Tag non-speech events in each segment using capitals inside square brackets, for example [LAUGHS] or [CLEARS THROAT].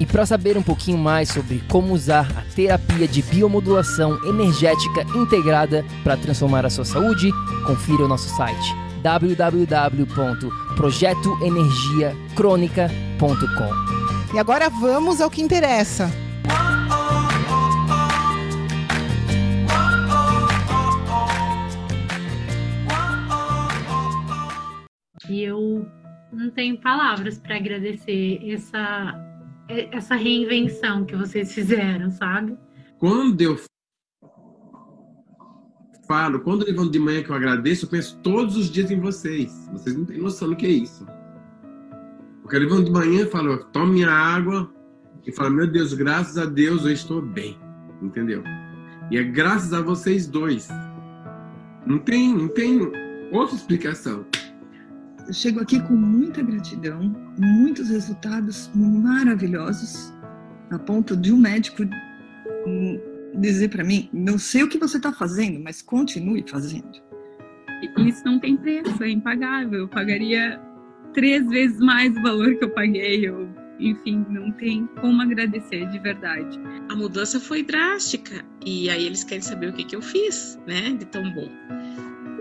E para saber um pouquinho mais sobre como usar a terapia de biomodulação energética integrada para transformar a sua saúde, confira o nosso site www.projetoenergiacronica.com. E agora vamos ao que interessa. E eu não tenho palavras para agradecer essa essa reinvenção que vocês fizeram, sabe? Quando eu falo, quando eu levanto de manhã que eu agradeço, eu penso todos os dias em vocês. Vocês não têm noção do que é isso. Porque eu levanto de manhã e falo, tomo minha água e falo, meu Deus, graças a Deus eu estou bem. Entendeu? E é graças a vocês dois. Não tem, não tem outra explicação. Eu chego aqui com muita gratidão, muitos resultados maravilhosos, a ponto de um médico dizer para mim: não sei o que você está fazendo, mas continue fazendo. Isso não tem preço, é impagável. Eu pagaria três vezes mais o valor que eu paguei. Eu, enfim, não tem como agradecer de verdade. A mudança foi drástica e aí eles querem saber o que, que eu fiz, né, de tão bom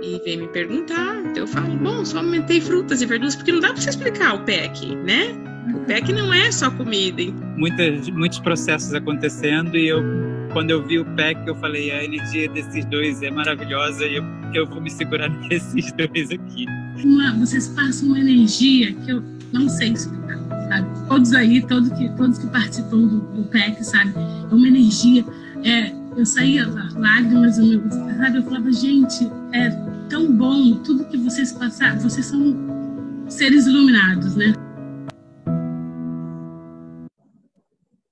e vem me perguntar. Então eu falo, bom, só aumentei frutas e verduras, porque não dá para você explicar o PEC, né? O PEC não é só comida. Muitas, muitos processos acontecendo e eu, quando eu vi o PEC, eu falei, a energia desses dois é maravilhosa e eu, eu vou me segurar [LAUGHS] nesses dois aqui. Uma, vocês passam uma energia que eu não sei explicar, sabe? Todos aí, todos que, todos que participam do, do PEC, sabe? É uma energia... É, eu saía lágrimas, eu, sabe? Eu falava, gente, é tão bom tudo que vocês passaram. Vocês são seres iluminados, né?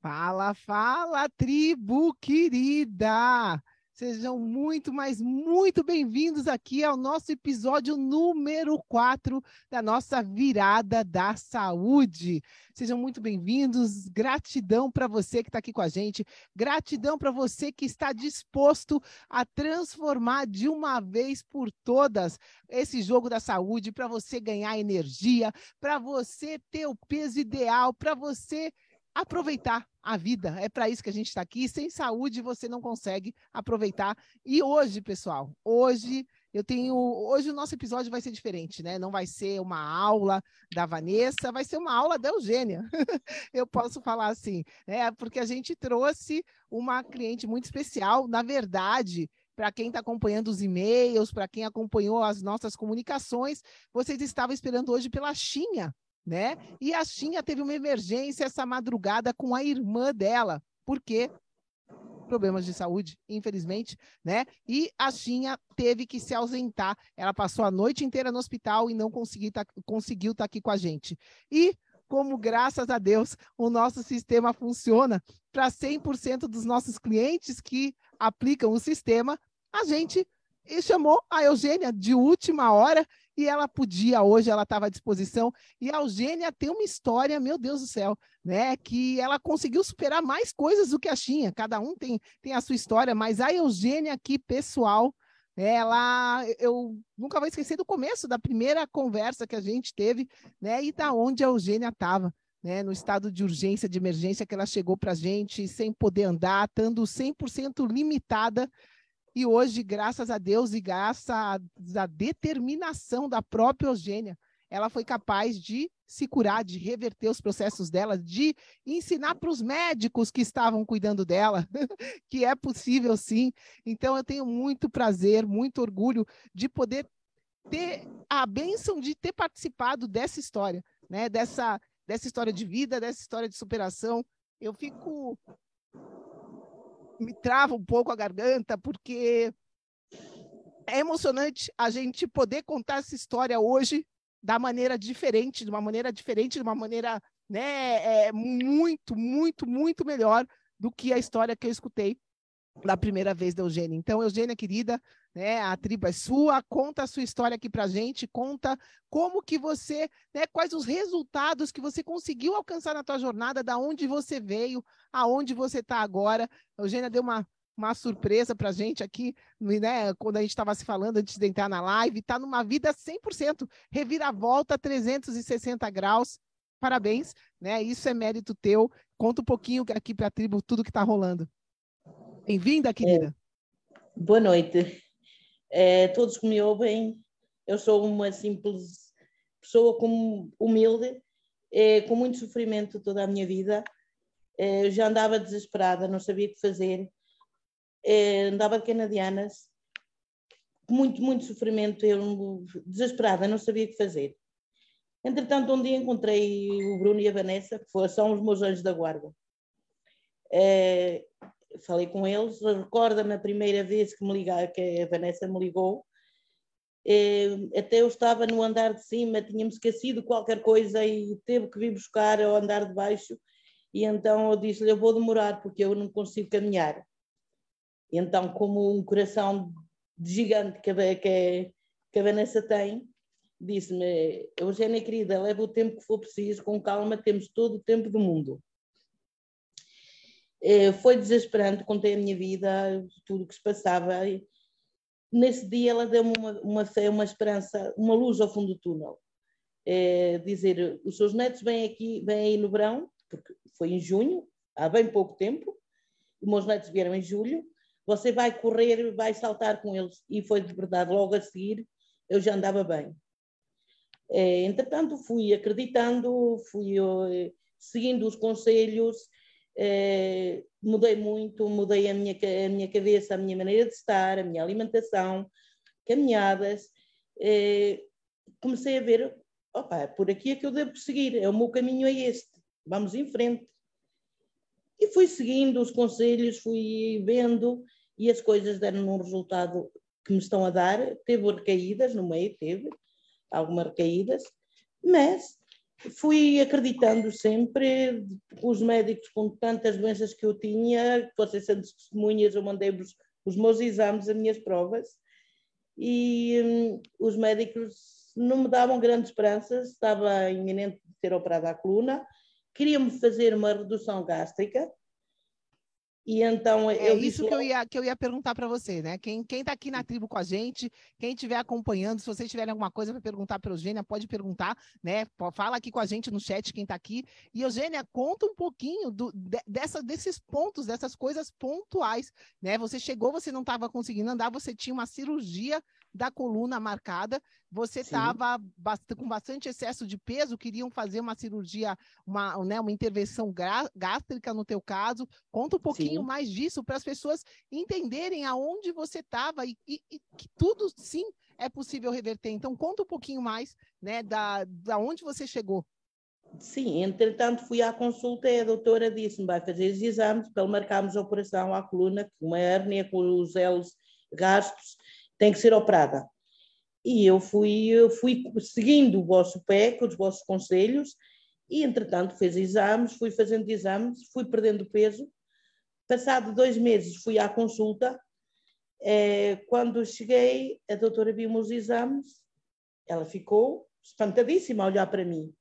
Fala, fala, tribo querida! Sejam muito, mas muito bem-vindos aqui ao nosso episódio número 4 da nossa Virada da Saúde. Sejam muito bem-vindos. Gratidão para você que está aqui com a gente. Gratidão para você que está disposto a transformar de uma vez por todas esse jogo da saúde para você ganhar energia, para você ter o peso ideal, para você aproveitar a vida. É para isso que a gente está aqui. Sem saúde você não consegue aproveitar. E hoje, pessoal, hoje eu tenho. Hoje o nosso episódio vai ser diferente, né? Não vai ser uma aula da Vanessa, vai ser uma aula da Eugênia. [LAUGHS] eu posso falar assim, né? Porque a gente trouxe uma cliente muito especial. Na verdade, para quem está acompanhando os e-mails, para quem acompanhou as nossas comunicações, vocês estavam esperando hoje pela Xinha, né? E a Xinha teve uma emergência essa madrugada com a irmã dela. Por quê? Problemas de saúde, infelizmente, né? E a Xinha teve que se ausentar. Ela passou a noite inteira no hospital e não tá, conseguiu estar tá aqui com a gente. E como graças a Deus o nosso sistema funciona para 100% dos nossos clientes que aplicam o sistema, a gente chamou a Eugênia de última hora e ela podia, hoje ela estava à disposição. E a Eugênia tem uma história, meu Deus do céu, né? Que ela conseguiu superar mais coisas do que a Xinha. Cada um tem, tem a sua história, mas a Eugênia aqui, pessoal, ela eu nunca vou esquecer do começo da primeira conversa que a gente teve, né? E da onde a Eugênia estava. Né, no estado de urgência, de emergência que ela chegou para a gente, sem poder andar, estando 100% limitada e hoje, graças a Deus e graças à determinação da própria Eugênia, ela foi capaz de se curar, de reverter os processos dela, de ensinar para os médicos que estavam cuidando dela [LAUGHS] que é possível sim. Então, eu tenho muito prazer, muito orgulho de poder ter a bênção de ter participado dessa história, né? Dessa, dessa história de vida, dessa história de superação. Eu fico. Me trava um pouco a garganta, porque é emocionante a gente poder contar essa história hoje da maneira diferente, de uma maneira diferente, de uma maneira né, é, muito, muito, muito melhor do que a história que eu escutei da primeira vez da Eugênia. Então, Eugênia, querida, né, a tribo é sua, conta a sua história aqui pra gente, conta como que você, né, quais os resultados que você conseguiu alcançar na tua jornada, da onde você veio, aonde você está agora. A Eugênia deu uma, uma surpresa pra gente aqui, né, quando a gente estava se falando antes de entrar na live, tá numa vida 100%, reviravolta 360 graus. Parabéns, né? Isso é mérito teu. Conta um pouquinho aqui para a tribo tudo que está rolando. Bem-vinda, querida. É, boa noite. É, todos me ouvem, eu sou uma simples pessoa com, humilde, é, com muito sofrimento toda a minha vida. Eu já andava desesperada, não sabia o que fazer. Andava de canadianas, muito, muito sofrimento, eu desesperada, não sabia o que fazer. Entretanto, um dia encontrei o Bruno e a Vanessa, que são os meus anjos da guarda. É, falei com eles, recorda-me a primeira vez que me ligaram, que a Vanessa me ligou, é, até eu estava no andar de cima, tínhamos esquecido qualquer coisa e teve que vir buscar ao andar de baixo, e então eu disse-lhe, eu vou demorar porque eu não consigo caminhar. E então, como um coração gigante que a, que, que a Vanessa tem, disse-me, Eugénia querida, leva o tempo que for preciso, com calma, temos todo o tempo do mundo. É, foi desesperante, contei a minha vida, tudo o que se passava. Nesse dia ela deu-me uma, uma fé, uma esperança, uma luz ao fundo do túnel. É, dizer, os seus netos vêm aqui, vêm aí no verão, porque foi em junho, há bem pouco tempo, os meus netos vieram em julho, você vai correr, vai saltar com eles. E foi de verdade, logo a seguir, eu já andava bem. É, entretanto, fui acreditando, fui eh, seguindo os conselhos, é, mudei muito, mudei a minha, a minha cabeça, a minha maneira de estar, a minha alimentação, caminhadas. É, comecei a ver, opa, por aqui é que eu devo seguir, é o meu caminho é este, vamos em frente. E fui seguindo os conselhos, fui vendo e as coisas deram um resultado que me estão a dar. Teve recaídas no meio, teve, algumas recaídas, mas fui acreditando sempre, os médicos com tantas doenças que eu tinha, vocês sendo testemunhas, eu mandei-vos os meus exames, as minhas provas, e hum, os médicos não me davam grandes esperanças, estava iminente de ser operada a coluna, queriam-me fazer uma redução gástrica, e então é isso que eu ia que eu ia perguntar para você, né? Quem quem está aqui na tribo com a gente, quem estiver acompanhando, se vocês tiverem alguma coisa para perguntar para Eugênia, pode perguntar, né? Fala aqui com a gente no chat quem está aqui. E Eugênia, conta um pouquinho do, dessa, desses pontos, dessas coisas pontuais, né? Você chegou, você não estava conseguindo andar, você tinha uma cirurgia da coluna marcada, você estava com bastante excesso de peso, queriam fazer uma cirurgia, uma, né, uma intervenção gástrica no teu caso. Conta um pouquinho sim. mais disso para as pessoas entenderem aonde você estava e, e, e, que tudo sim é possível reverter. Então conta um pouquinho mais, né, da, da onde você chegou. Sim, entretanto fui à consulta e a doutora disse-me vai fazer os exames para marcarmos a operação à coluna, uma hérnia com os elos gastos, tem que ser operada. E eu fui, eu fui seguindo o vosso PEC, os vossos conselhos, e entretanto fez exames, fui fazendo exames, fui perdendo peso. Passado dois meses fui à consulta. É, quando cheguei, a doutora viu-me os exames, ela ficou espantadíssima a olhar para mim.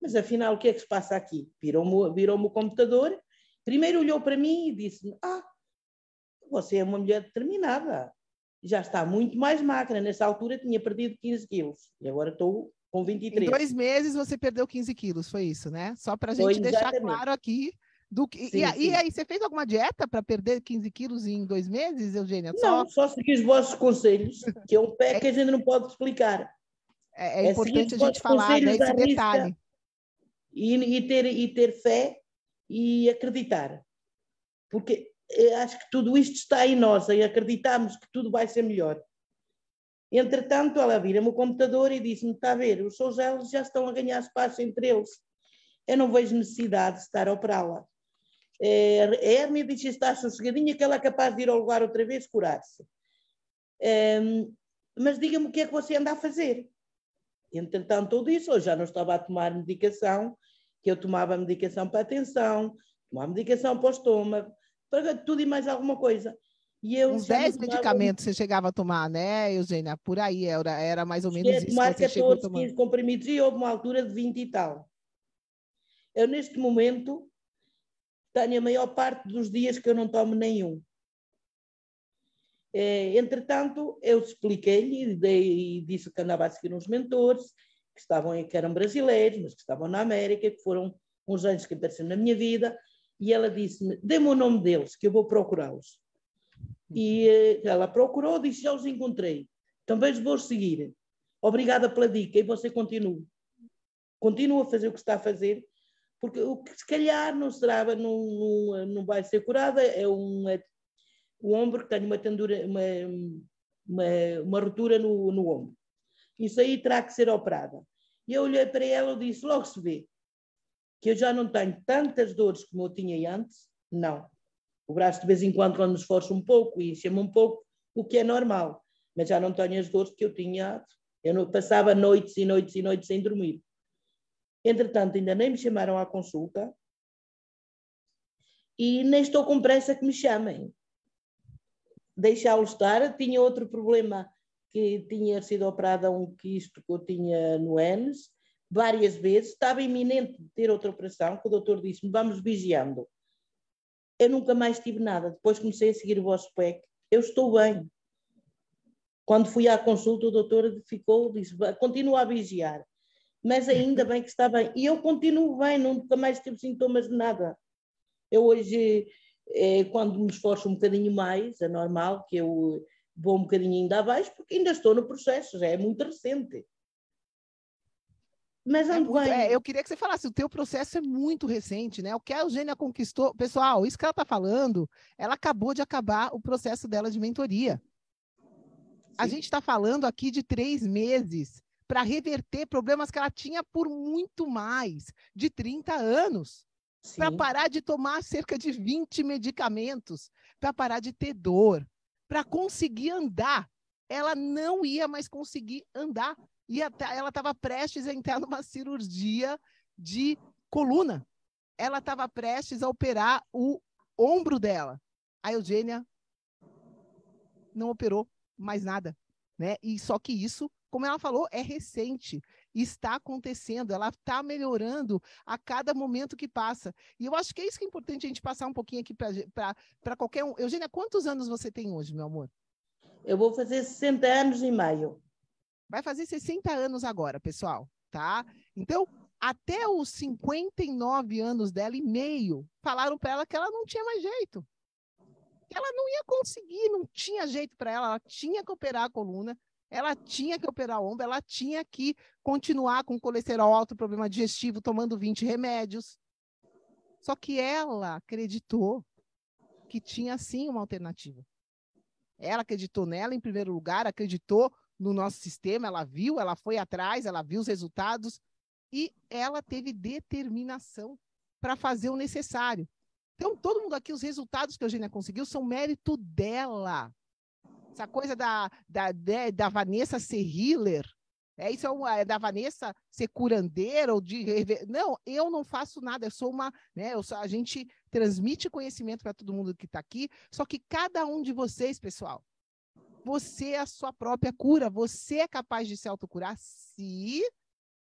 Mas afinal, o que é que se passa aqui? Virou-me virou o computador, primeiro olhou para mim e disse-me: Ah, você é uma mulher determinada, já está muito mais magra. Nessa altura tinha perdido 15 quilos e agora estou com 23. Em dois meses você perdeu 15 quilos, foi isso, né? Só para a gente foi, deixar claro aqui. Do que... Sim, e, sim. e aí, você fez alguma dieta para perder 15 quilos em dois meses, Eugênia? Não, só, só segui os vossos conselhos, que é um pé [LAUGHS] que a gente não pode explicar. É, é, é importante a gente falar desse detalhe. E, e, ter, e ter fé e acreditar. Porque acho que tudo isto está em nós e acreditamos que tudo vai ser melhor. Entretanto, ela vira-me o computador e disse-me: Está a ver, os seus elos já estão a ganhar espaço entre eles. Eu não vejo necessidade de estar a operá-la. É, a hérnia diz está sossegadinha que ela é capaz de ir ao lugar outra vez curar-se. É, mas diga-me o que é que você anda a fazer. Entretanto, eu disse, eu já não estava a tomar medicação, que eu tomava medicação para a tensão, tomava medicação para o estômago, tudo e mais alguma coisa. E eu Uns 10 medicamentos você chegava a tomar, né, Eugênia? Por aí era, era mais ou menos isso. Tomar 14, 15 comprimidos e houve uma altura de 20 e tal. Eu, neste momento, tenho a maior parte dos dias que eu não tomo nenhum. É, entretanto, eu expliquei-lhe e disse que andava a seguir uns mentores que estavam que eram brasileiros, mas que estavam na América, que foram uns anos que apareceram na minha vida, e ela disse-me: dê-me o nome deles, que eu vou procurá-los. E eh, ela procurou, disse: já os encontrei, também os vou seguir. Obrigada pela dica, e você continua. Continua a fazer o que está a fazer, porque o que se calhar não será, não, não, não vai ser curada, é um, é, o ombro que tem uma tendura, uma, uma, uma rotura no, no ombro. Isso aí terá que ser operada. E eu olhei para ela e disse, logo se vê, que eu já não tenho tantas dores como eu tinha antes, não. O braço de vez em quando, quando me esforço um pouco e enche-me um pouco, o que é normal, mas já não tenho as dores que eu tinha. Eu não, passava noites e noites e noites sem dormir. Entretanto, ainda nem me chamaram à consulta e nem estou com pressa que me chamem. Deixá-lo estar. Tinha outro problema que tinha sido operada um quisto que eu tinha no ENS várias vezes. Estava iminente de ter outra operação, que o doutor disse-me, vamos vigiando. Eu nunca mais tive nada. Depois comecei a seguir o vosso PEC. Eu estou bem. Quando fui à consulta, o doutor ficou, disse, continua a vigiar mas ainda bem que está bem. E eu continuo bem, nunca mais tive sintomas de nada. Eu hoje, é, quando me esforço um bocadinho mais, é normal que eu vou um bocadinho ainda abaixo, porque ainda estou no processo, já é muito recente. Mas é muito, é, eu queria que você falasse, o teu processo é muito recente, né? O que a Eugênia conquistou, pessoal, isso que ela está falando, ela acabou de acabar o processo dela de mentoria. Sim. A gente está falando aqui de três meses para reverter problemas que ela tinha por muito mais de 30 anos. Para parar de tomar cerca de 20 medicamentos, para parar de ter dor, para conseguir andar. Ela não ia mais conseguir andar. E ela estava prestes a entrar numa cirurgia de coluna. Ela estava prestes a operar o ombro dela. A Eugênia não operou mais nada, né? E só que isso como ela falou, é recente, está acontecendo, ela está melhorando a cada momento que passa. E eu acho que é isso que é importante a gente passar um pouquinho aqui para qualquer um. Eugênia, quantos anos você tem hoje, meu amor? Eu vou fazer 60 anos em maio. Vai fazer 60 anos agora, pessoal, tá? Então, até os 59 anos dela e meio, falaram para ela que ela não tinha mais jeito. Que ela não ia conseguir, não tinha jeito para ela, ela tinha que operar a coluna, ela tinha que operar o ombro, ela tinha que continuar com colesterol alto, problema digestivo, tomando 20 remédios. Só que ela acreditou que tinha sim uma alternativa. Ela acreditou nela em primeiro lugar, acreditou no nosso sistema, ela viu, ela foi atrás, ela viu os resultados e ela teve determinação para fazer o necessário. Então, todo mundo aqui, os resultados que a Eugênia conseguiu são mérito dela. Essa coisa da, da, da Vanessa ser healer, é isso é, uma, é da Vanessa ser curandeira ou de não, eu não faço nada, eu sou uma, né, eu sou, a gente transmite conhecimento para todo mundo que está aqui, só que cada um de vocês, pessoal, você é a sua própria cura, você é capaz de se autocurar se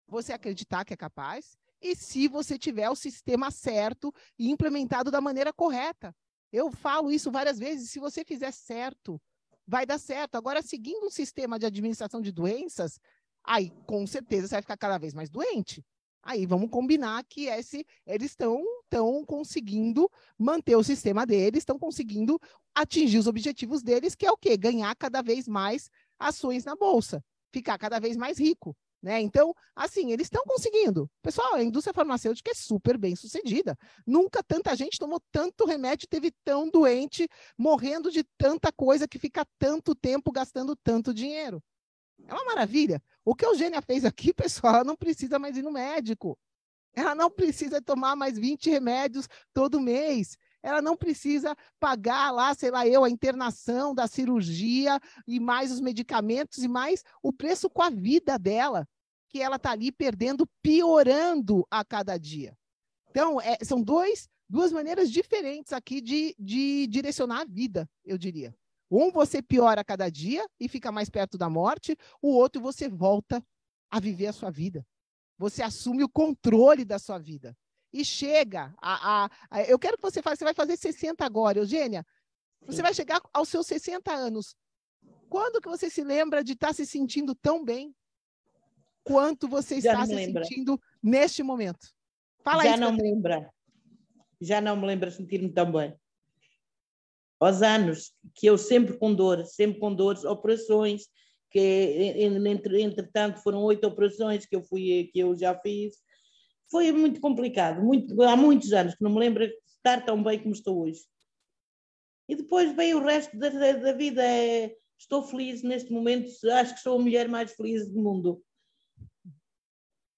você acreditar que é capaz e se você tiver o sistema certo e implementado da maneira correta. Eu falo isso várias vezes, se você fizer certo, vai dar certo. Agora, seguindo um sistema de administração de doenças, aí com certeza você vai ficar cada vez mais doente. Aí vamos combinar que esse, eles estão estão conseguindo manter o sistema deles, estão conseguindo atingir os objetivos deles, que é o quê? Ganhar cada vez mais ações na bolsa, ficar cada vez mais rico. Né? Então, assim, eles estão conseguindo. Pessoal, a indústria farmacêutica é super bem sucedida. Nunca tanta gente tomou tanto remédio, teve tão doente, morrendo de tanta coisa que fica tanto tempo gastando tanto dinheiro. É uma maravilha. O que a Eugênia fez aqui, [LAUGHS] pessoal, ela não precisa mais ir no médico. Ela não precisa tomar mais 20 remédios todo mês. Ela não precisa pagar lá, sei lá, eu, a internação da cirurgia e mais os medicamentos e mais o preço com a vida dela, que ela está ali perdendo, piorando a cada dia. Então, é, são dois, duas maneiras diferentes aqui de, de direcionar a vida, eu diria. Um você piora a cada dia e fica mais perto da morte, o outro você volta a viver a sua vida. Você assume o controle da sua vida. E chega a, a, a eu quero que você faça, você vai fazer 60 agora, Eugênia. Você vai chegar aos seus 60 anos. Quando que você se lembra de estar tá se sentindo tão bem quanto você Já está se lembra. sentindo neste momento? Fala Já não me lembra. Já não me lembro de sentir-me tão bem aos anos, que eu sempre com dor, sempre com dores, operações, que entre, entretanto foram oito operações que eu fui que eu já fiz. Foi muito complicado, muito, há muitos anos que não me lembro de estar tão bem como estou hoje. E depois vem o resto da, da vida. É, estou feliz neste momento, acho que sou a mulher mais feliz do mundo.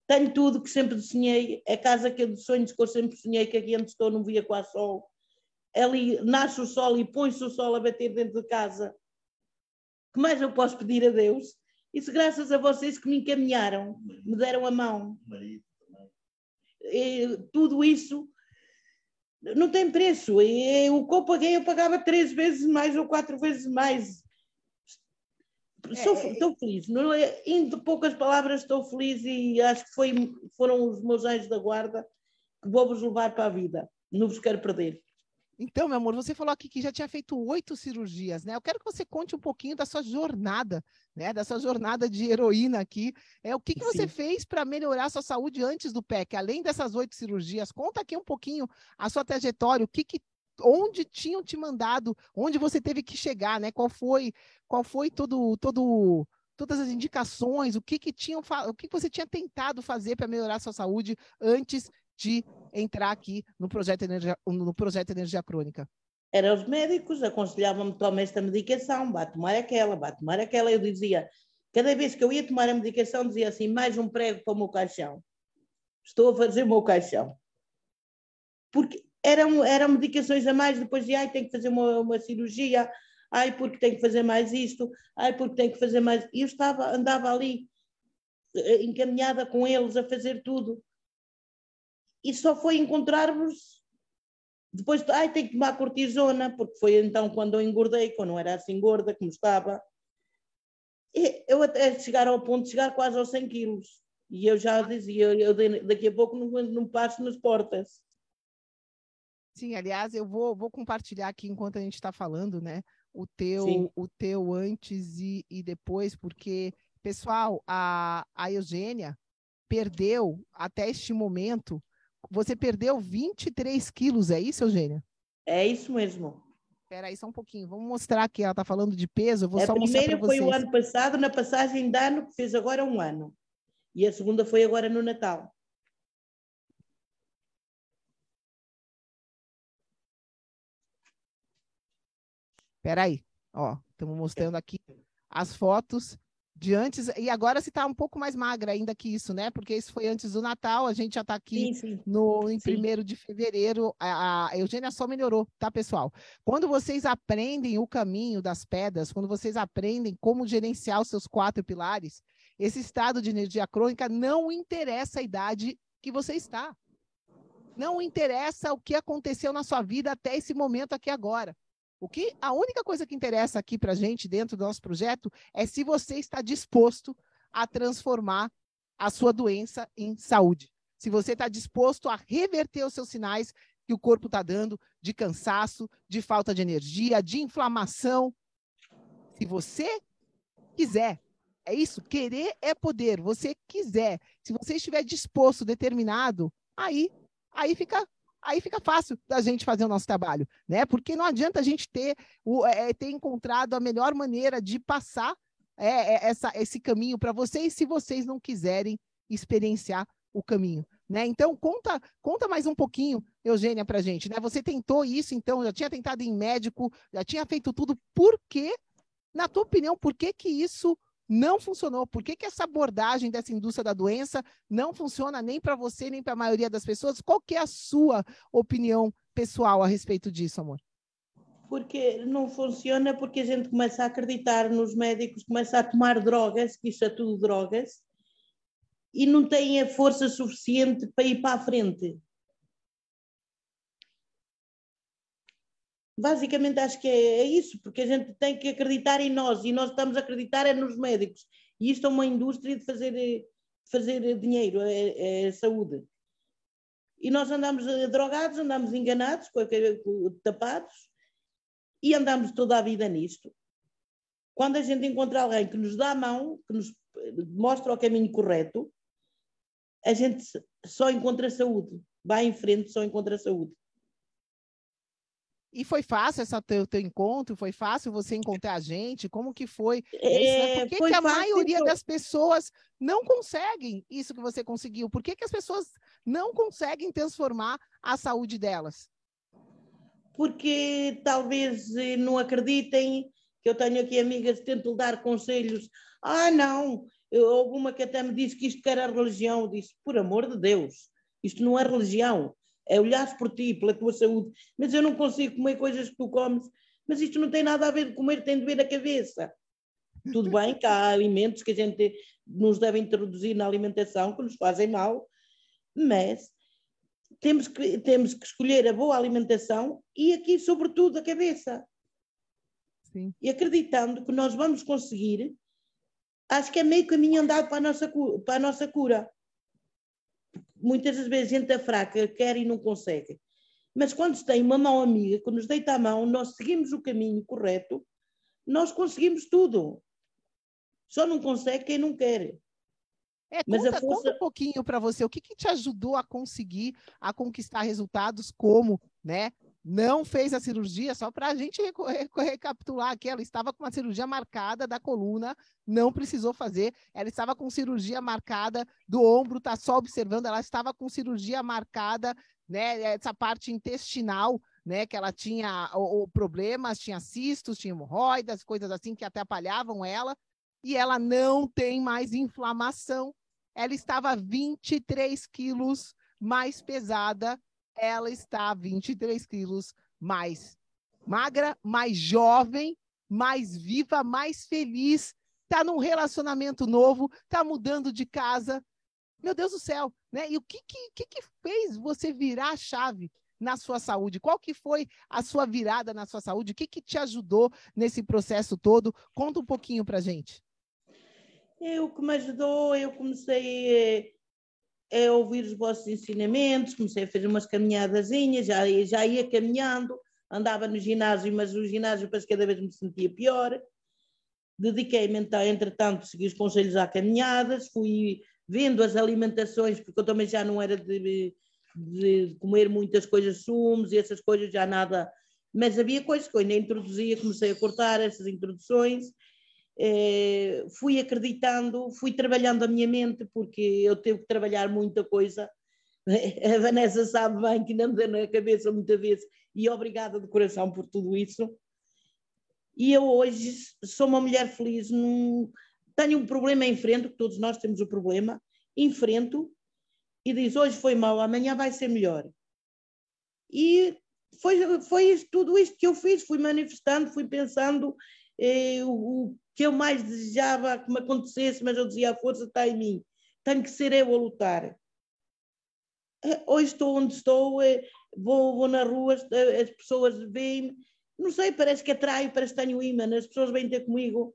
Tenho tudo que sempre sonhei, a casa que eu, de sonhos que eu sempre sonhei, que aqui onde estou não via quase sol ali nasce o sol e põe-se o sol a bater dentro de casa. O que mais eu posso pedir a Deus? Isso graças a vocês que me encaminharam, me deram a mão. E, tudo isso não tem preço. E, o que eu paguei, eu pagava três vezes mais ou quatro vezes mais. Sou, é, é estou feliz. Não, é, em poucas palavras, estou feliz e acho que foi, foram os meus anjos da guarda que vou-vos levar para a vida. Não vos quero perder. Então, meu amor, você falou aqui que já tinha feito oito cirurgias, né? Eu quero que você conte um pouquinho da sua jornada, né? Da sua jornada de heroína aqui. É o que, que você fez para melhorar a sua saúde antes do PEC? Além dessas oito cirurgias, conta aqui um pouquinho a sua trajetória, o que, que onde tinham te mandado, onde você teve que chegar, né? Qual foi, qual foi todo, todo, todas as indicações, o que que tinham, o que você tinha tentado fazer para melhorar a sua saúde antes de entrar aqui no projeto Energia, no projeto Energia Crônica? Eram os médicos, aconselhavam-me tomar esta medicação, vai tomar aquela, vai tomar aquela. Eu dizia, cada vez que eu ia tomar a medicação, dizia assim: mais um prego para o meu caixão. Estou a fazer o meu caixão. Porque eram, eram medicações a mais, depois de ai, tenho que fazer uma, uma cirurgia, ai, porque tenho que fazer mais isto, ai, porque tenho que fazer mais. E eu estava, andava ali eh, encaminhada com eles a fazer tudo e só foi encontrarmos depois, ai, tenho que tomar cortisona, porque foi então quando eu engordei, quando não era assim gorda como estava. E eu até chegar ao ponto de chegar quase aos 100 quilos. E eu já dizia, eu daqui a pouco não, não passo nas portas. Sim, aliás, eu vou, vou compartilhar aqui enquanto a gente está falando, né? O teu, o teu antes e, e depois, porque, pessoal, a, a Eugênia perdeu até este momento você perdeu 23 quilos, é isso, Eugênia? É isso mesmo. Espera aí só um pouquinho, vamos mostrar que ela está falando de peso, eu vou a só mostrar para vocês. A primeira foi o ano passado, na passagem de ano, que fez agora um ano. E a segunda foi agora no Natal. Espera aí, ó, estamos mostrando aqui as fotos de antes, e agora se está um pouco mais magra ainda que isso, né? Porque isso foi antes do Natal, a gente já está aqui sim, sim. no em primeiro de fevereiro. A, a, Eugênia só melhorou, tá, pessoal? Quando vocês aprendem o caminho das pedras, quando vocês aprendem como gerenciar os seus quatro pilares, esse estado de energia crônica não interessa a idade que você está. Não interessa o que aconteceu na sua vida até esse momento aqui agora. O que a única coisa que interessa aqui para a gente dentro do nosso projeto é se você está disposto a transformar a sua doença em saúde. Se você está disposto a reverter os seus sinais que o corpo está dando de cansaço, de falta de energia, de inflamação. Se você quiser, é isso, querer é poder. Você quiser, se você estiver disposto, determinado, aí, aí fica aí fica fácil da gente fazer o nosso trabalho, né? Porque não adianta a gente ter, o, é, é ter encontrado a melhor maneira de passar é, é, essa, esse caminho para vocês, se vocês não quiserem experienciar o caminho. Né? Então, conta, conta mais um pouquinho, Eugênia, para a gente. Né? Você tentou isso, então, já tinha tentado em médico, já tinha feito tudo. Por quê? Na tua opinião, por que, que isso não funcionou? Por que, que essa abordagem dessa indústria da doença não funciona nem para você, nem para a maioria das pessoas? Qual que é a sua opinião pessoal a respeito disso, amor? Porque não funciona porque a gente começa a acreditar nos médicos, começa a tomar drogas, que isso é tudo drogas, e não tem a força suficiente para ir para a frente. Basicamente acho que é, é, isso, porque a gente tem que acreditar em nós e nós estamos a acreditar é nos médicos. E isto é uma indústria de fazer, de fazer dinheiro, é, é saúde. E nós andamos drogados, andamos enganados, tapados, e andamos toda a vida nisto. Quando a gente encontra alguém que nos dá a mão, que nos mostra o caminho correto, a gente só encontra saúde. Vai em frente, só encontra saúde. E foi fácil esse teu, teu encontro? Foi fácil você encontrar a gente? Como que foi? É, Por que, que a maioria foi... das pessoas não conseguem isso que você conseguiu? Por que, que as pessoas não conseguem transformar a saúde delas? Porque talvez eh, não acreditem que eu tenho aqui amigas que tentam dar conselhos. Ah, não, eu, alguma que até me disse que isto era religião. Eu disse, por amor de Deus, isto não é religião é olhar por ti, pela tua saúde, mas eu não consigo comer coisas que tu comes, mas isto não tem nada a ver com comer, tem de ver a cabeça. Tudo [LAUGHS] bem que há alimentos que a gente nos deve introduzir na alimentação que nos fazem mal, mas temos que, temos que escolher a boa alimentação e aqui, sobretudo, a cabeça. Sim. E acreditando que nós vamos conseguir, acho que é meio caminho andado para a nossa, para a nossa cura muitas das vezes gente é fraca quer e não consegue. Mas quando se tem uma mão amiga que nos deita a mão, nós seguimos o caminho correto, nós conseguimos tudo. Só não consegue quem não quer. É, Mas conta, força... conta um pouquinho para você, o que, que te ajudou a conseguir, a conquistar resultados como, né, não fez a cirurgia, só para a gente recapitular aqui, ela estava com uma cirurgia marcada da coluna, não precisou fazer, ela estava com cirurgia marcada do ombro, tá só observando, ela estava com cirurgia marcada, né, essa parte intestinal, né, que ela tinha o, o problemas, tinha cistos, tinha hemorroidas, coisas assim que atrapalhavam ela, e ela não tem mais inflamação. Ela estava 23 quilos mais pesada ela está 23 quilos mais magra, mais jovem, mais viva, mais feliz, está num relacionamento novo, está mudando de casa. Meu Deus do céu, né? E o que, que, que fez você virar a chave na sua saúde? Qual que foi a sua virada na sua saúde? O que, que te ajudou nesse processo todo? Conta um pouquinho para gente. O que me ajudou, eu comecei eh, é ouvir os vossos ensinamentos, comecei a fazer umas caminhadazinhas, já, já ia caminhando, andava no ginásio, mas o ginásio que cada vez me sentia pior. Dediquei-me, então, entretanto, segui os conselhos à caminhadas, fui vendo as alimentações, porque eu também já não era de, de comer muitas coisas, sumos e essas coisas, já nada. Mas havia coisas que eu ainda introduzia, comecei a cortar essas introduções fui acreditando, fui trabalhando a minha mente, porque eu tenho que trabalhar muita coisa. [LAUGHS] A Vanessa sabe bem que não me deu na cabeça muitas vezes, e obrigada de coração por tudo isso. E eu hoje sou uma mulher feliz, num... tenho um problema em frente, todos nós temos o um problema, enfrento e diz: hoje foi mal, amanhã vai ser melhor. E foi, foi tudo isto que eu fiz, fui manifestando, fui pensando eh, o, que eu mais desejava que me acontecesse, mas eu dizia a força está em mim, tenho que ser eu a lutar. Eh, hoje estou onde estou, eh, vou, vou na rua, as pessoas veem-me, não sei, parece que atraio, parece que tenho imã, as pessoas vêm ter comigo.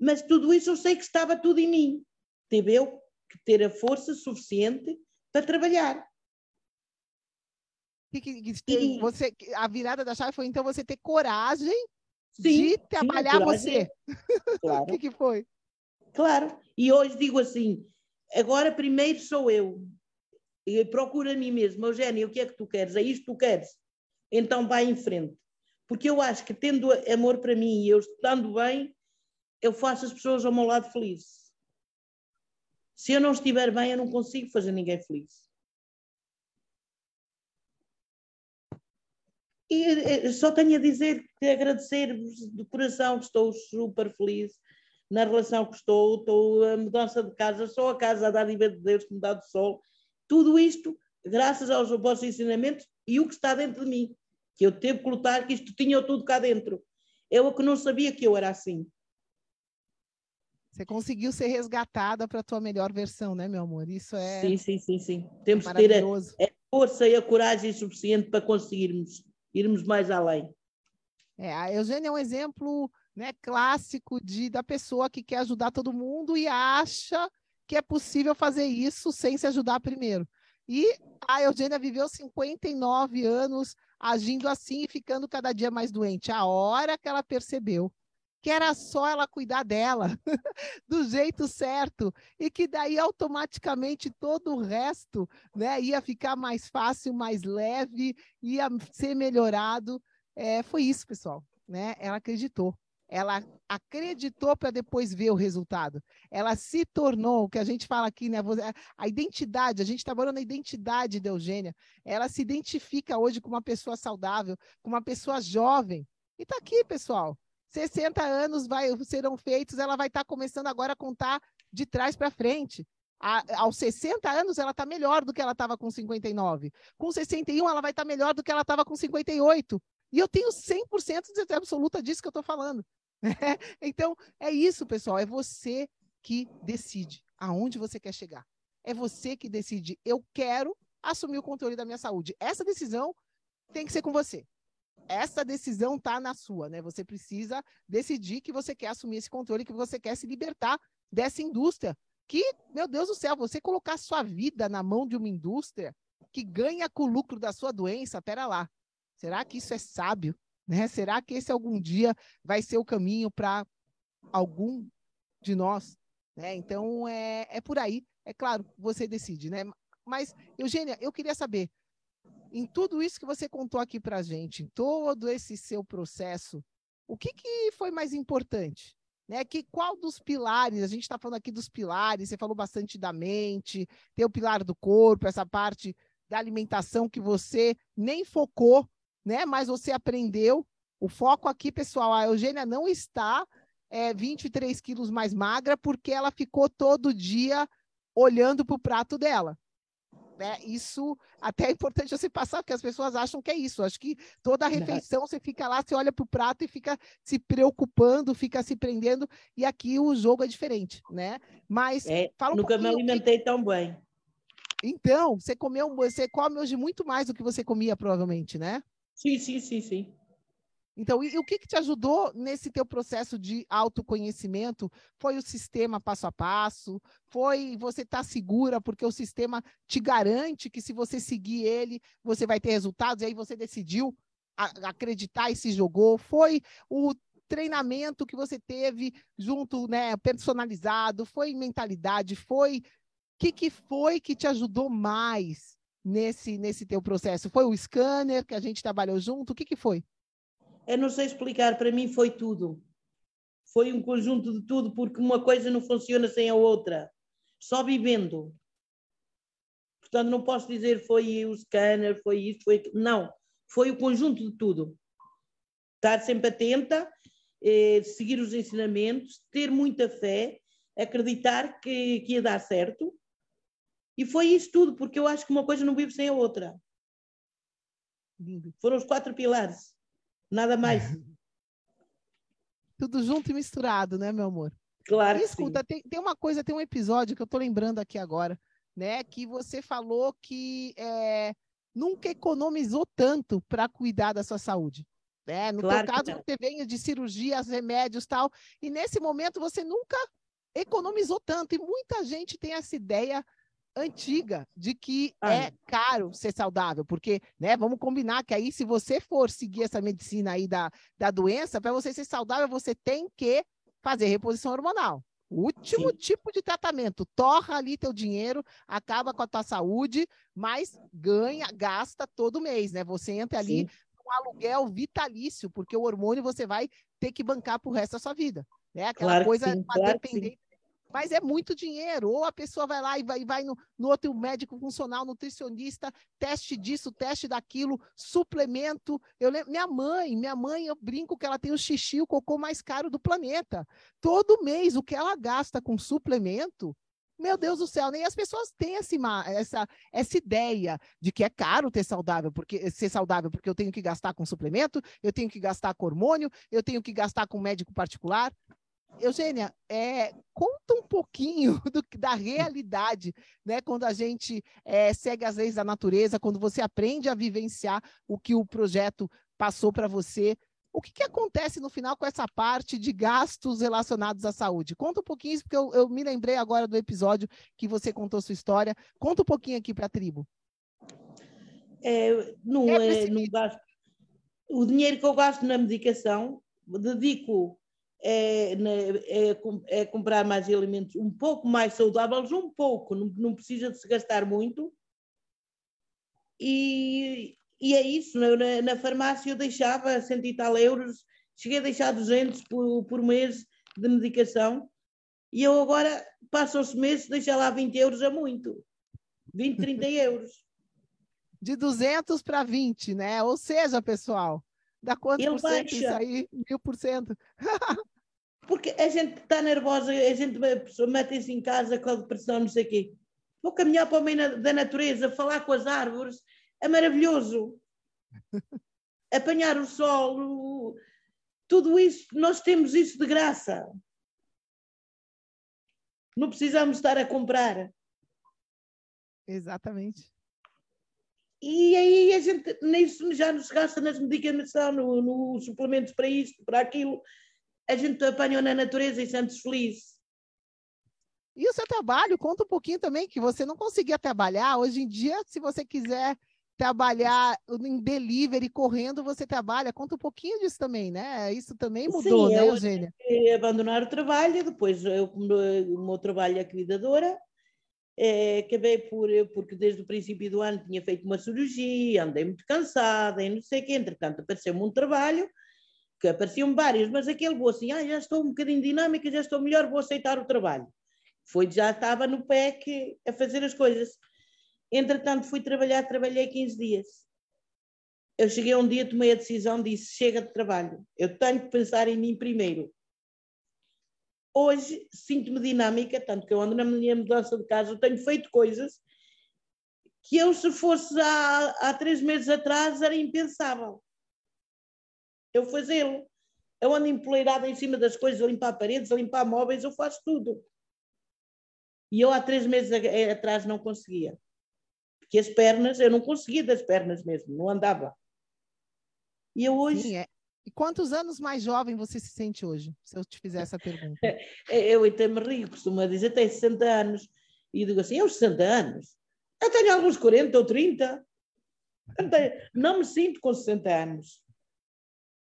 Mas tudo isso eu sei que estava tudo em mim. Teve eu que ter a força suficiente para trabalhar. Que, que, que, você, a virada da chave foi então você ter coragem Sim, de trabalhar sim, você. [LAUGHS] Claro. o que, que foi? Claro. E hoje digo assim: agora primeiro sou eu. E procuro a mim mesmo, Eugénia, o que é que tu queres? É isto que tu queres? Então vai em frente. Porque eu acho que tendo amor para mim e eu estando bem, eu faço as pessoas ao meu lado felizes. Se eu não estiver bem, eu não consigo fazer ninguém feliz. E só tenho a dizer que agradecer-vos de coração, estou super feliz. na relação que estou, estou a mudança de casa, só a casa a dar de Deus que me dá do sol. Tudo isto graças aos vossos ensinamentos e o que está dentro de mim, que eu teve que lutar, que isto tinha tudo cá dentro. Eu que não sabia que eu era assim. Você conseguiu ser resgatada para a tua melhor versão, né, meu amor? Isso é. Sim, sim, sim, sim. Temos que ter a, a, força e a coragem suficiente para conseguirmos irmos mais além. É, a Eugênia é um exemplo né, clássico de, da pessoa que quer ajudar todo mundo e acha que é possível fazer isso sem se ajudar primeiro. E a Eugênia viveu 59 anos agindo assim e ficando cada dia mais doente. A hora que ela percebeu que era só ela cuidar dela [LAUGHS] do jeito certo e que daí automaticamente todo o resto, né, ia ficar mais fácil, mais leve, ia ser melhorado. É, foi isso, pessoal, né? Ela acreditou. Ela acreditou para depois ver o resultado. Ela se tornou, o que a gente fala aqui, né? A identidade, a gente está falando da identidade da Eugênia. Ela se identifica hoje com uma pessoa saudável, com uma pessoa jovem. E está aqui, pessoal. 60 anos vai, serão feitos, ela vai estar tá começando agora a contar de trás para frente. A, aos 60 anos, ela está melhor do que ela estava com 59. Com 61, ela vai estar tá melhor do que ela estava com 58. E eu tenho 100% de absoluta disso que eu estou falando. [LAUGHS] então, é isso, pessoal. É você que decide aonde você quer chegar. É você que decide. Eu quero assumir o controle da minha saúde. Essa decisão tem que ser com você essa decisão está na sua, né? Você precisa decidir que você quer assumir esse controle, que você quer se libertar dessa indústria. Que, meu Deus do céu, você colocar sua vida na mão de uma indústria que ganha com o lucro da sua doença, pera lá. Será que isso é sábio? Né? Será que esse algum dia vai ser o caminho para algum de nós? Né? Então, é, é por aí. É claro, você decide, né? Mas, Eugênia, eu queria saber, em tudo isso que você contou aqui para a gente, em todo esse seu processo, o que, que foi mais importante? Né? Que, qual dos pilares, a gente está falando aqui dos pilares, você falou bastante da mente, tem o pilar do corpo, essa parte da alimentação que você nem focou, né? mas você aprendeu. O foco aqui, pessoal, a Eugênia não está é, 23 quilos mais magra porque ela ficou todo dia olhando para o prato dela. Né? Isso até é importante você passar, porque as pessoas acham que é isso. Acho que toda refeição você fica lá, você olha para o prato e fica se preocupando, fica se prendendo, e aqui o jogo é diferente, né? Mas é, fala um nunca me alimentei tão bem. Então, você comeu, você come hoje muito mais do que você comia, provavelmente, né? Sim, sim, sim, sim. Então, e, e, o que, que te ajudou nesse teu processo de autoconhecimento? Foi o sistema passo a passo? Foi você estar tá segura porque o sistema te garante que se você seguir ele, você vai ter resultados, e aí você decidiu a, acreditar e se jogou? Foi o treinamento que você teve junto, né, personalizado? Foi mentalidade? Foi... O que, que foi que te ajudou mais nesse, nesse teu processo? Foi o scanner que a gente trabalhou junto? O que, que foi? Eu não sei explicar, para mim foi tudo. Foi um conjunto de tudo, porque uma coisa não funciona sem a outra. Só vivendo. Portanto, não posso dizer foi o scanner, foi isso, foi aquilo. Não. Foi o conjunto de tudo. Estar sempre atenta, eh, seguir os ensinamentos, ter muita fé, acreditar que, que ia dar certo. E foi isso tudo, porque eu acho que uma coisa não vive sem a outra. Foram os quatro pilares. Nada mais. [LAUGHS] Tudo junto e misturado, né, meu amor? Claro. E escuta, tem, tem, uma coisa, tem um episódio que eu tô lembrando aqui agora, né? Que você falou que é, nunca economizou tanto para cuidar da sua saúde. Né? No claro teu caso, você vem de cirurgias, remédios tal, e nesse momento você nunca economizou tanto. E muita gente tem essa ideia antiga de que ah. é caro ser saudável, porque, né, vamos combinar que aí se você for seguir essa medicina aí da, da doença, para você ser saudável, você tem que fazer reposição hormonal. O último Sim. tipo de tratamento, torra ali teu dinheiro, acaba com a tua saúde, mas ganha, gasta todo mês, né? Você entra ali Sim. um aluguel vitalício, porque o hormônio você vai ter que bancar pro resto da sua vida, né? Aquela claro coisa sim, claro dependente mas é muito dinheiro. Ou a pessoa vai lá e vai, vai no, no outro médico funcional, nutricionista, teste disso, teste daquilo, suplemento. Eu lembro, minha mãe, minha mãe, eu brinco que ela tem o xixi, o cocô mais caro do planeta. Todo mês, o que ela gasta com suplemento, meu Deus do céu, nem as pessoas têm essa, essa, essa ideia de que é caro ter saudável, porque ser saudável, porque eu tenho que gastar com suplemento, eu tenho que gastar com hormônio, eu tenho que gastar com médico particular. Eugênia, é, conta um pouquinho [LAUGHS] do, da realidade, né? Quando a gente é, segue as leis da natureza, quando você aprende a vivenciar o que o projeto passou para você. O que, que, acontece no final com essa parte de gastos relacionados à saúde? Conta um pouquinho, porque eu, eu me lembrei agora do episódio que você contou sua história. Conta um pouquinho aqui para a tribo. É, não, é, não gasto. O dinheiro que eu gasto na medicação, dedico é, é, é, comprar mais alimentos um pouco mais saudáveis, um pouco, não, não precisa de se gastar muito. E, e é isso, na, na farmácia eu deixava cento e tal euros, cheguei a deixar 200 por, por mês de medicação e eu agora passo os meses, deixar lá 20 euros é muito. 20, 30 [LAUGHS] euros. De 200 para 20, né? Ou seja, pessoal, dá quanto Ele por cento baixa. isso aí? Mil por cento. [LAUGHS] Porque a gente está nervosa, a gente mete-se em casa com a depressão, não sei o quê. Vou caminhar para o meio da natureza, falar com as árvores, é maravilhoso. [LAUGHS] Apanhar o sol, tudo isso, nós temos isso de graça. Não precisamos estar a comprar. Exatamente. E aí a gente nisso já nos gasta nas medicação, nos no suplementos para isto, para aquilo a gente apanhou na natureza e sente-se feliz. E o seu trabalho, conta um pouquinho também, que você não conseguia trabalhar. Hoje em dia, se você quiser trabalhar em delivery, correndo, você trabalha. Conta um pouquinho disso também, né? Isso também mudou, Sim, né, Eugênia? abandonar o trabalho, depois eu, o meu trabalho é cuidadora, é, acabei por, porque desde o princípio do ano tinha feito uma cirurgia, andei muito cansada e não sei o quê, entretanto apareceu-me um trabalho, que apareciam vários, mas aquele vou assim, ah, já estou um bocadinho dinâmica, já estou melhor, vou aceitar o trabalho. Foi, já estava no que, a fazer as coisas. Entretanto, fui trabalhar, trabalhei 15 dias. Eu cheguei um dia, tomei a decisão, disse, chega de trabalho, eu tenho que pensar em mim primeiro. Hoje sinto-me dinâmica, tanto que eu ando na minha mudança de casa, eu tenho feito coisas que eu, se fosse há, há três meses atrás, era impensável eu fazê-lo. Eu ando empoleirada em cima das coisas, a limpar paredes, a limpar móveis, eu faço tudo. E eu há três meses atrás não conseguia. Porque as pernas, eu não conseguia das pernas mesmo, não andava. E eu hoje. Sim, é. E quantos anos mais jovem você se sente hoje, se eu te fizer essa pergunta? [LAUGHS] eu até me rio, costumo dizer, tenho 60 anos. E digo assim, eu 60 anos? Eu tenho alguns 40 ou 30. Não me sinto com 60 anos.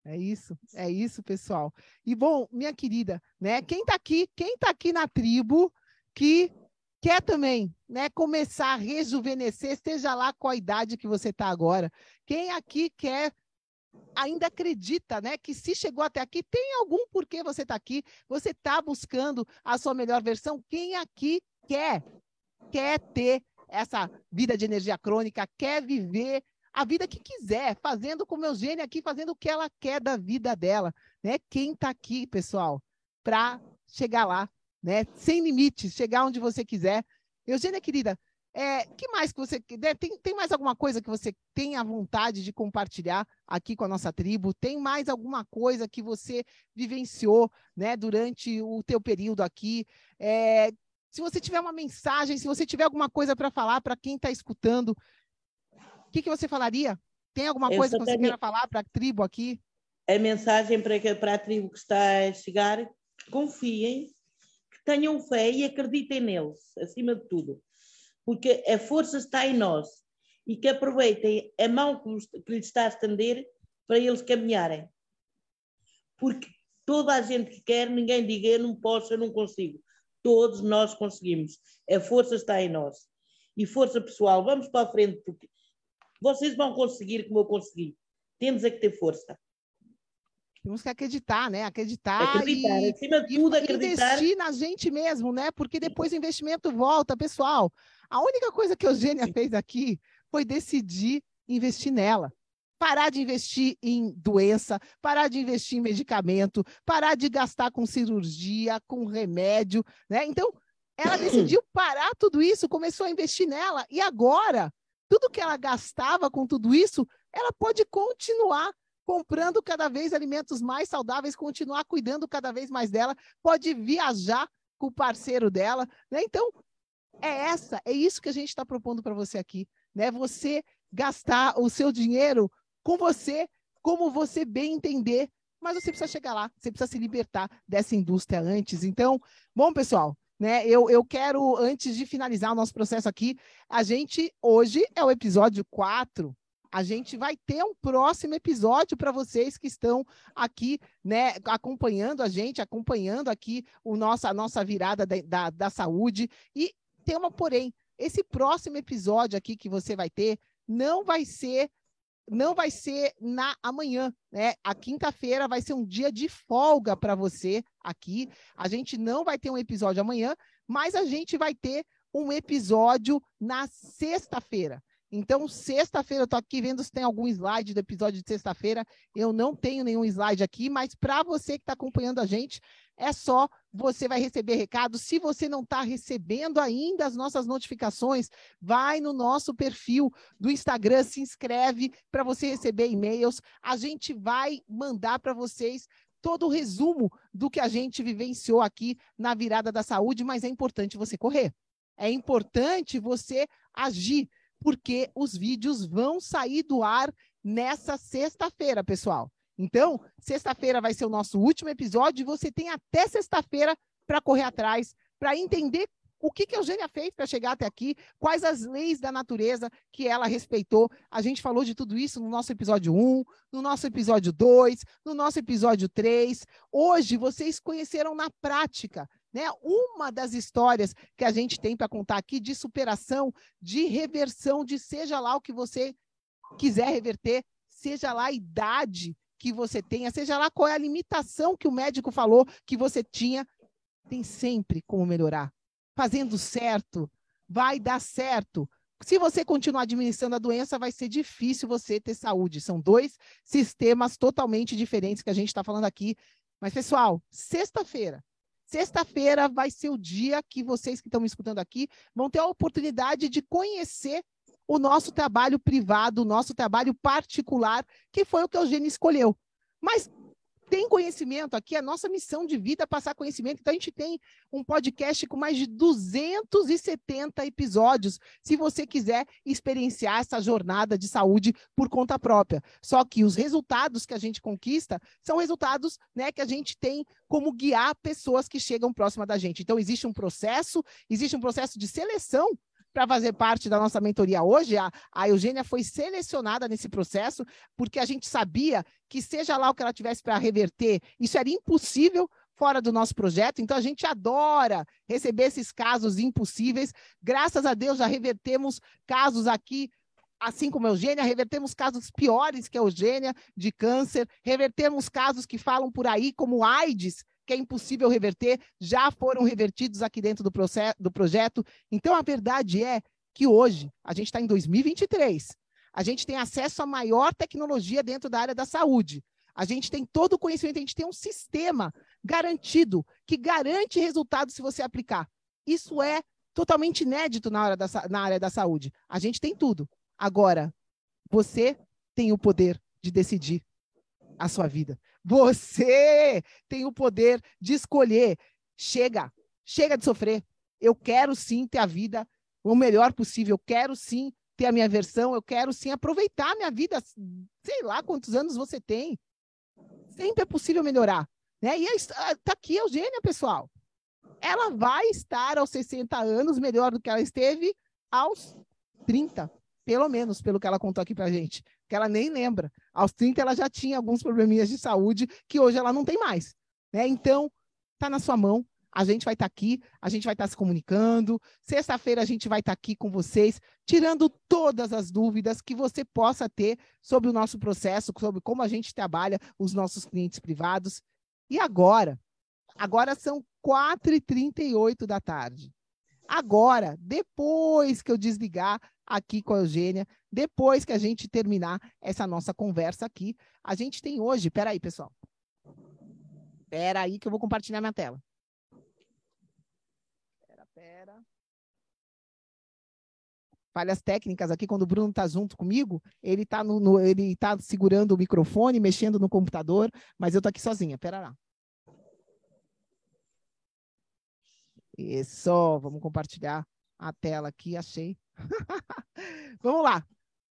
É isso, é isso, pessoal. E bom, minha querida, né? Quem está aqui, quem está aqui na tribo que quer também, né, começar a rejuvenescer, esteja lá com a idade que você está agora. Quem aqui quer ainda acredita, né, que se chegou até aqui, tem algum porquê você está aqui, você está buscando a sua melhor versão. Quem aqui quer, quer ter essa vida de energia crônica, quer viver a vida que quiser, fazendo como Eugênia aqui, fazendo o que ela quer da vida dela, né? Quem está aqui, pessoal, para chegar lá, né? Sem limites, chegar onde você quiser. Eugênia, querida, é, que mais que você né, tem, tem mais alguma coisa que você tem a vontade de compartilhar aqui com a nossa tribo? Tem mais alguma coisa que você vivenciou, né, durante o teu período aqui? É, se você tiver uma mensagem, se você tiver alguma coisa para falar para quem está escutando, o que, que você falaria? Tem alguma eu coisa que você tenho... queira falar para a tribo aqui? A mensagem para, para a tribo que está a chegar, confiem, que tenham fé e acreditem neles, acima de tudo. Porque a força está em nós e que aproveitem a mão que lhes está a estender para eles caminharem. Porque toda a gente que quer, ninguém diga eu não posso, eu não consigo. Todos nós conseguimos. A força está em nós. E força pessoal, vamos para a frente, porque vocês vão conseguir como eu consegui. Temos é que ter força. Temos que acreditar, né? Acreditar, acreditar e, acima de tudo, e acreditar. investir na gente mesmo, né? Porque depois o investimento volta, pessoal. A única coisa que a Eugênia fez aqui foi decidir investir nela. Parar de investir em doença, parar de investir em medicamento, parar de gastar com cirurgia, com remédio, né? Então, ela [CLEARS THROAT] decidiu parar tudo isso, começou a investir nela, e agora, tudo que ela gastava com tudo isso, ela pode continuar comprando cada vez alimentos mais saudáveis, continuar cuidando cada vez mais dela, pode viajar com o parceiro dela, né? Então, é essa, é isso que a gente está propondo para você aqui, né? Você gastar o seu dinheiro com você, como você bem entender, mas você precisa chegar lá, você precisa se libertar dessa indústria antes. Então, bom, pessoal, né? Eu, eu quero, antes de finalizar o nosso processo aqui, a gente, hoje é o episódio 4 a gente vai ter um próximo episódio para vocês que estão aqui, né, acompanhando a gente, acompanhando aqui o nosso, a nossa virada da, da, da saúde. E tem uma porém, esse próximo episódio aqui que você vai ter não vai ser não vai ser na amanhã, né? A quinta-feira vai ser um dia de folga para você aqui. A gente não vai ter um episódio amanhã, mas a gente vai ter um episódio na sexta-feira. Então, sexta-feira, eu estou aqui vendo se tem algum slide do episódio de sexta-feira. Eu não tenho nenhum slide aqui, mas para você que está acompanhando a gente, é só você vai receber recado. Se você não está recebendo ainda as nossas notificações, vai no nosso perfil do Instagram, se inscreve para você receber e-mails. A gente vai mandar para vocês todo o resumo do que a gente vivenciou aqui na virada da saúde, mas é importante você correr. É importante você agir porque os vídeos vão sair do ar nessa sexta-feira, pessoal. Então, sexta-feira vai ser o nosso último episódio e você tem até sexta-feira para correr atrás, para entender o que, que a Eugênia fez para chegar até aqui, quais as leis da natureza que ela respeitou. A gente falou de tudo isso no nosso episódio 1, no nosso episódio 2, no nosso episódio 3. Hoje vocês conheceram na prática né? Uma das histórias que a gente tem para contar aqui de superação, de reversão, de seja lá o que você quiser reverter, seja lá a idade que você tenha, seja lá qual é a limitação que o médico falou que você tinha, tem sempre como melhorar. Fazendo certo, vai dar certo. Se você continuar administrando a doença, vai ser difícil você ter saúde. São dois sistemas totalmente diferentes que a gente está falando aqui. Mas, pessoal, sexta-feira, Sexta-feira vai ser o dia que vocês que estão me escutando aqui vão ter a oportunidade de conhecer o nosso trabalho privado, o nosso trabalho particular, que foi o que a Eugênia escolheu. Mas tem conhecimento aqui, a nossa missão de vida é passar conhecimento. Então, a gente tem um podcast com mais de 270 episódios, se você quiser experienciar essa jornada de saúde por conta própria. Só que os resultados que a gente conquista são resultados né, que a gente tem como guiar pessoas que chegam próxima da gente. Então, existe um processo, existe um processo de seleção para fazer parte da nossa mentoria hoje. A, a Eugênia foi selecionada nesse processo, porque a gente sabia que, seja lá o que ela tivesse para reverter, isso era impossível fora do nosso projeto. Então, a gente adora receber esses casos impossíveis. Graças a Deus, já revertemos casos aqui assim como a Eugênia, revertemos casos piores que a Eugênia, de câncer, revertemos casos que falam por aí, como AIDS, que é impossível reverter, já foram revertidos aqui dentro do, processo, do projeto. Então, a verdade é que hoje, a gente está em 2023, a gente tem acesso à maior tecnologia dentro da área da saúde. A gente tem todo o conhecimento, a gente tem um sistema garantido, que garante resultados se você aplicar. Isso é totalmente inédito na, hora da, na área da saúde. A gente tem tudo. Agora, você tem o poder de decidir a sua vida. Você tem o poder de escolher. Chega, chega de sofrer. Eu quero sim ter a vida o melhor possível. Eu quero sim ter a minha versão. Eu quero sim aproveitar a minha vida. Sei lá quantos anos você tem. Sempre é possível melhorar. Né? E está aqui a Eugênia, pessoal. Ela vai estar aos 60 anos melhor do que ela esteve aos 30, pelo menos, pelo que ela contou aqui pra gente que ela nem lembra. Aos 30 ela já tinha alguns probleminhas de saúde que hoje ela não tem mais. Né? Então, está na sua mão. a gente vai estar tá aqui, a gente vai estar tá se comunicando. Sexta-feira a gente vai estar tá aqui com vocês, tirando todas as dúvidas que você possa ter sobre o nosso processo, sobre como a gente trabalha os nossos clientes privados. E agora, agora são 4h38 da tarde. Agora, depois que eu desligar aqui com a Eugênia, depois que a gente terminar essa nossa conversa aqui, a gente tem hoje, peraí, pessoal. Peraí que eu vou compartilhar minha tela. Pera. Falhas técnicas aqui, quando o Bruno está junto comigo, ele está no, no, ele tá segurando o microfone, mexendo no computador, mas eu estou aqui sozinha. Pera lá. Isso, vamos compartilhar a tela aqui, achei. [LAUGHS] vamos lá.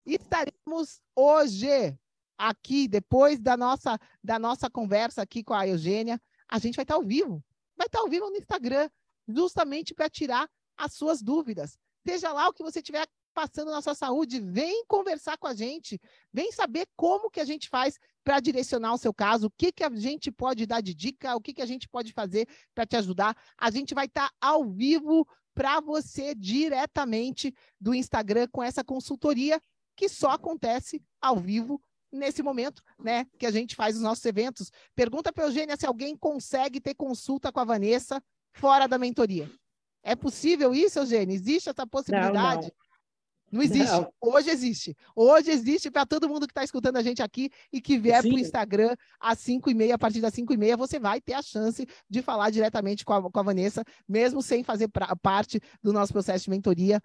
Estaremos hoje aqui, depois da nossa, da nossa conversa aqui com a Eugênia, a gente vai estar ao vivo. Vai estar ao vivo no Instagram justamente para tirar as suas dúvidas. Seja lá o que você estiver passando na sua saúde, vem conversar com a gente, vem saber como que a gente faz para direcionar o seu caso, o que, que a gente pode dar de dica, o que, que a gente pode fazer para te ajudar. A gente vai estar ao vivo para você diretamente do Instagram com essa consultoria que só acontece ao vivo nesse momento, né, que a gente faz os nossos eventos. Pergunta para Eugênia se alguém consegue ter consulta com a Vanessa fora da mentoria. É possível isso, Eugênio? Existe essa possibilidade? Não, não. não existe. Não. Hoje existe. Hoje existe para todo mundo que está escutando a gente aqui e que vier para o Instagram às 5 e meia, a partir das 5 e meia, você vai ter a chance de falar diretamente com a, com a Vanessa, mesmo sem fazer pra, parte do nosso processo de mentoria.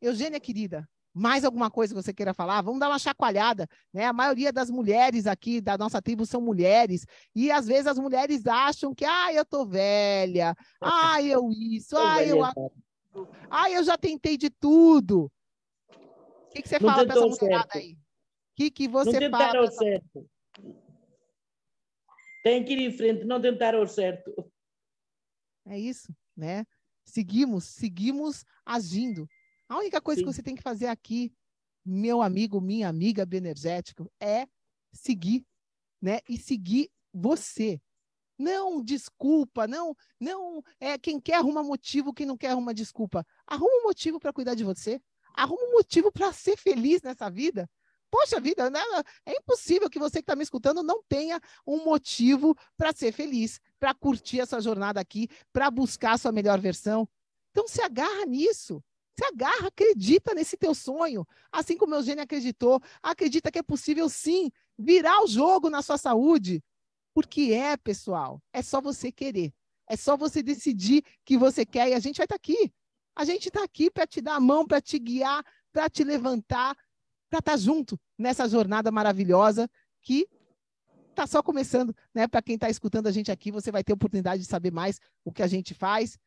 Eugênia, querida, mais alguma coisa que você queira falar? Vamos dar uma chacoalhada, né? A maioria das mulheres aqui da nossa tribo são mulheres e às vezes as mulheres acham que, ah, eu tô velha, ah, eu isso, [LAUGHS] ah, eu ah, eu já tentei de tudo. O que, que você Não fala para essa mulherada certo. aí? O que, que você não fala? Não certo. Tem que ir em frente, não tentaram o certo. É isso, né? Seguimos, seguimos agindo. A única coisa Sim. que você tem que fazer aqui, meu amigo, minha amiga Benergético, é seguir, né? E seguir você. Não desculpa, não, não é quem quer arruma motivo, quem não quer arruma desculpa. Arruma um motivo para cuidar de você. Arruma um motivo para ser feliz nessa vida. Poxa vida, né? é impossível que você que está me escutando não tenha um motivo para ser feliz, para curtir essa jornada aqui, para buscar a sua melhor versão. Então se agarra nisso. Se agarra, acredita nesse teu sonho, assim como o Eugênio acreditou, acredita que é possível sim virar o jogo na sua saúde. Porque é, pessoal, é só você querer. É só você decidir que você quer e a gente vai estar tá aqui. A gente está aqui para te dar a mão, para te guiar, para te levantar, para estar tá junto nessa jornada maravilhosa que está só começando, né? Para quem está escutando a gente aqui, você vai ter oportunidade de saber mais o que a gente faz.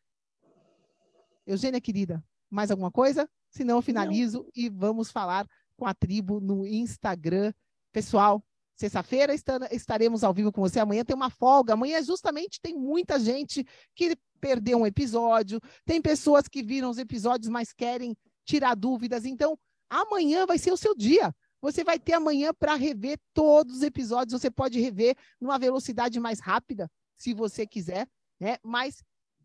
Eugênia, querida, mais alguma coisa? Se não, eu finalizo não. e vamos falar com a tribo no Instagram. Pessoal, sexta-feira estaremos ao vivo com você. Amanhã tem uma folga. Amanhã, justamente, tem muita gente que perdeu um episódio. Tem pessoas que viram os episódios, mas querem tirar dúvidas. Então, amanhã vai ser o seu dia. Você vai ter amanhã para rever todos os episódios. Você pode rever numa velocidade mais rápida, se você quiser, né? Mas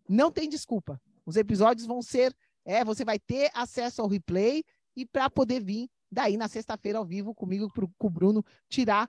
não tem desculpa. Os episódios vão ser é, você vai ter acesso ao replay e para poder vir daí na sexta-feira ao vivo comigo, pro, com o Bruno, tirar,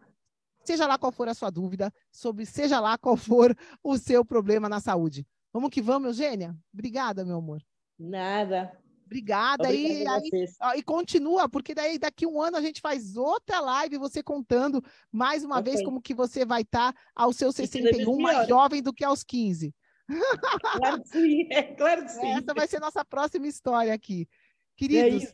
seja lá qual for a sua dúvida, sobre seja lá qual for o seu problema na saúde. Vamos que vamos, Eugênia? Obrigada, meu amor. Nada. Obrigada. E, aí, e continua, porque daí daqui um ano a gente faz outra live, você contando mais uma okay. vez como que você vai estar tá aos seus 61, mais jovem do que aos 15. Claro que sim, é, claro que sim. Essa vai ser nossa próxima história aqui. Queridos, é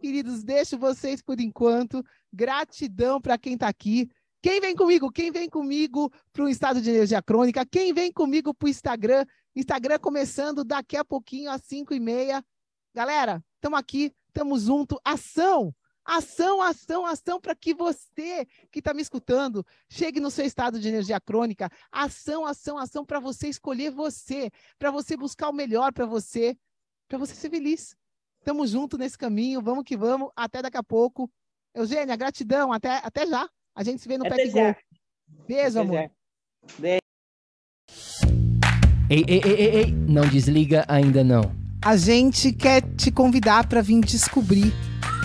queridos, deixo vocês por enquanto. Gratidão para quem está aqui. Quem vem comigo? Quem vem comigo para o estado de energia crônica? Quem vem comigo para o Instagram? Instagram começando daqui a pouquinho às 5 e meia. Galera, estamos aqui, estamos junto. Ação! Ação, ação, ação para que você que está me escutando chegue no seu estado de energia crônica. Ação, ação, ação para você escolher você, para você buscar o melhor para você, para você ser feliz. Estamos juntos nesse caminho, vamos que vamos. Até daqui a pouco. Eugênia, gratidão. Até, até já. A gente se vê no Até Pet Go. Beijo, até amor. Já. Beijo. Ei, ei, ei, ei, ei, não desliga ainda não. A gente quer te convidar para vir descobrir